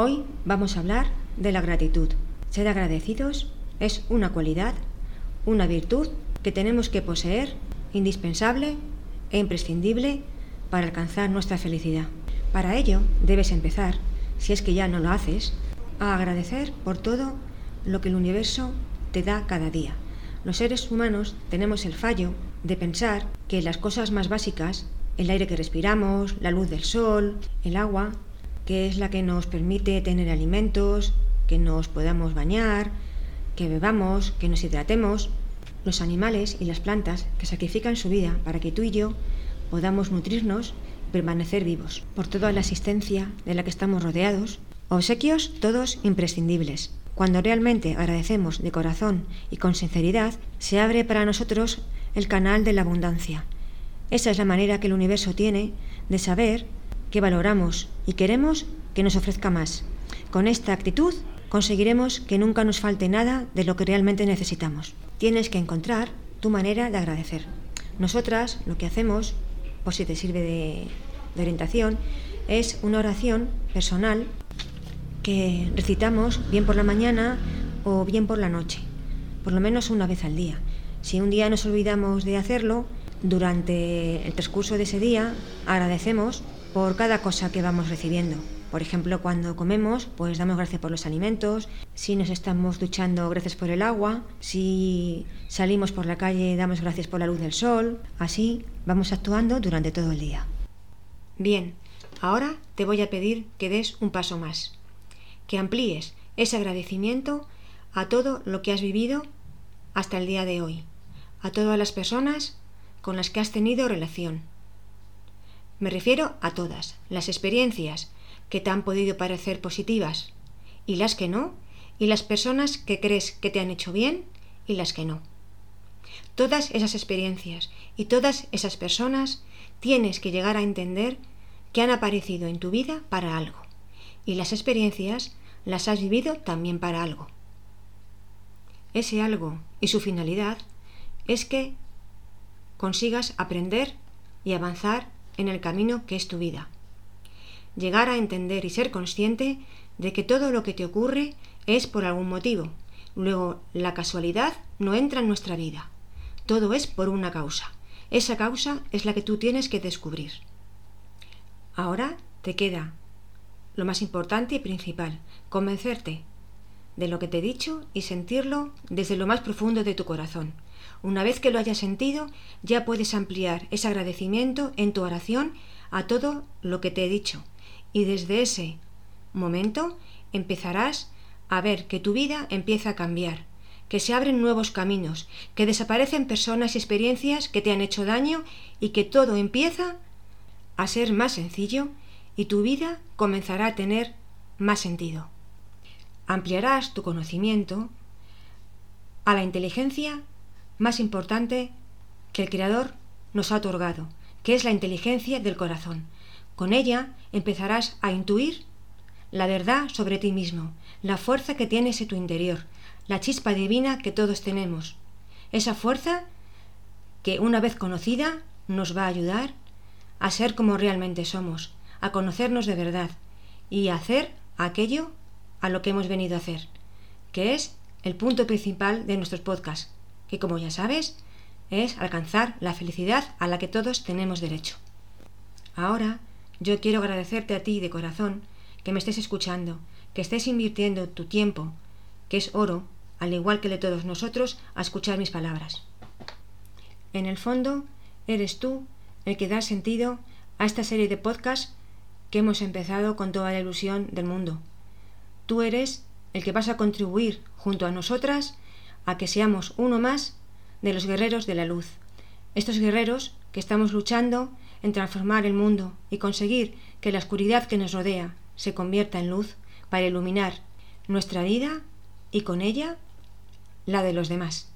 Hoy vamos a hablar de la gratitud. Ser agradecidos es una cualidad, una virtud que tenemos que poseer, indispensable e imprescindible para alcanzar nuestra felicidad. Para ello debes empezar, si es que ya no lo haces, a agradecer por todo lo que el universo te da cada día. Los seres humanos tenemos el fallo de pensar que las cosas más básicas, el aire que respiramos, la luz del sol, el agua, que es la que nos permite tener alimentos, que nos podamos bañar, que bebamos, que nos hidratemos, los animales y las plantas que sacrifican su vida para que tú y yo podamos nutrirnos y permanecer vivos, por toda la asistencia de la que estamos rodeados, obsequios todos imprescindibles. Cuando realmente agradecemos de corazón y con sinceridad, se abre para nosotros el canal de la abundancia. Esa es la manera que el universo tiene de saber que valoramos y queremos que nos ofrezca más. Con esta actitud conseguiremos que nunca nos falte nada de lo que realmente necesitamos. Tienes que encontrar tu manera de agradecer. Nosotras lo que hacemos, por si te sirve de, de orientación, es una oración personal que recitamos bien por la mañana o bien por la noche, por lo menos una vez al día. Si un día nos olvidamos de hacerlo, durante el transcurso de ese día agradecemos por cada cosa que vamos recibiendo. Por ejemplo, cuando comemos, pues damos gracias por los alimentos, si nos estamos duchando, gracias por el agua, si salimos por la calle, damos gracias por la luz del sol, así vamos actuando durante todo el día. Bien, ahora te voy a pedir que des un paso más, que amplíes ese agradecimiento a todo lo que has vivido hasta el día de hoy, a todas las personas con las que has tenido relación. Me refiero a todas las experiencias que te han podido parecer positivas y las que no, y las personas que crees que te han hecho bien y las que no. Todas esas experiencias y todas esas personas tienes que llegar a entender que han aparecido en tu vida para algo, y las experiencias las has vivido también para algo. Ese algo y su finalidad es que consigas aprender y avanzar en el camino que es tu vida llegar a entender y ser consciente de que todo lo que te ocurre es por algún motivo. Luego, la casualidad no entra en nuestra vida. Todo es por una causa. Esa causa es la que tú tienes que descubrir. Ahora te queda lo más importante y principal, convencerte de lo que te he dicho y sentirlo desde lo más profundo de tu corazón. Una vez que lo hayas sentido, ya puedes ampliar ese agradecimiento en tu oración a todo lo que te he dicho y desde ese momento empezarás a ver que tu vida empieza a cambiar, que se abren nuevos caminos, que desaparecen personas y experiencias que te han hecho daño y que todo empieza a ser más sencillo y tu vida comenzará a tener más sentido. Ampliarás tu conocimiento a la inteligencia más importante que el Creador nos ha otorgado, que es la inteligencia del corazón, con ella empezarás a intuir la verdad sobre ti mismo, la fuerza que tienes en tu interior, la chispa divina que todos tenemos. Esa fuerza que una vez conocida nos va a ayudar a ser como realmente somos, a conocernos de verdad y a hacer aquello a lo que hemos venido a hacer, que es el punto principal de nuestros podcasts, que como ya sabes, es alcanzar la felicidad a la que todos tenemos derecho. Ahora yo quiero agradecerte a ti de corazón que me estés escuchando, que estés invirtiendo tu tiempo, que es oro, al igual que de todos nosotros, a escuchar mis palabras. En el fondo, eres tú el que da sentido a esta serie de podcasts que hemos empezado con toda la ilusión del mundo. Tú eres el que vas a contribuir junto a nosotras a que seamos uno más de los guerreros de la luz. Estos guerreros que estamos luchando en transformar el mundo y conseguir que la oscuridad que nos rodea se convierta en luz para iluminar nuestra vida y con ella la de los demás.